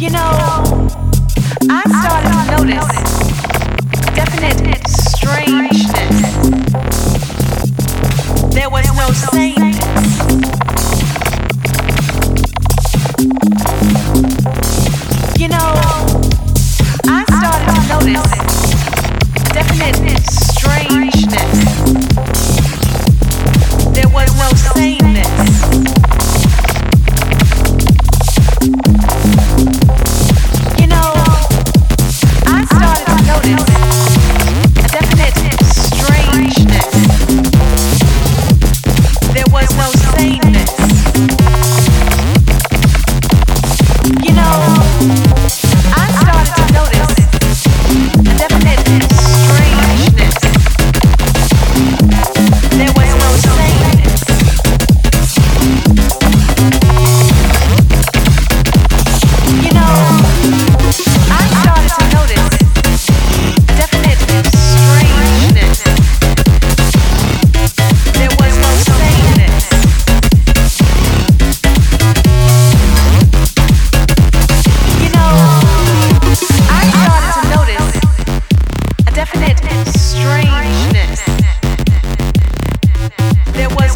You know, I'm starting to notice definite strangeness.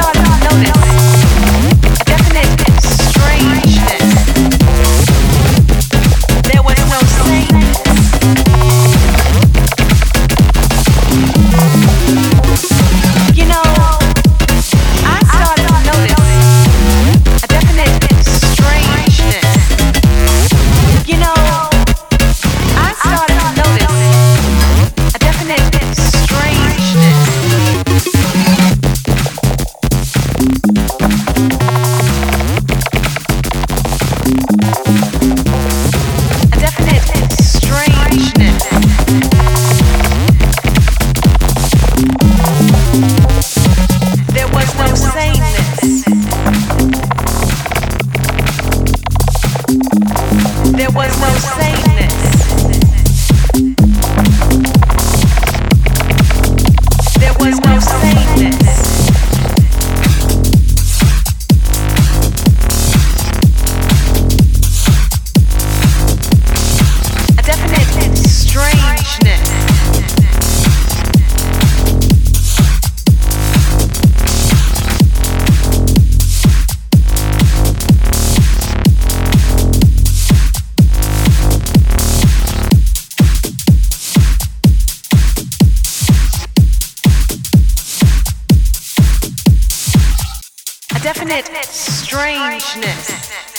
Não não definite strangeness.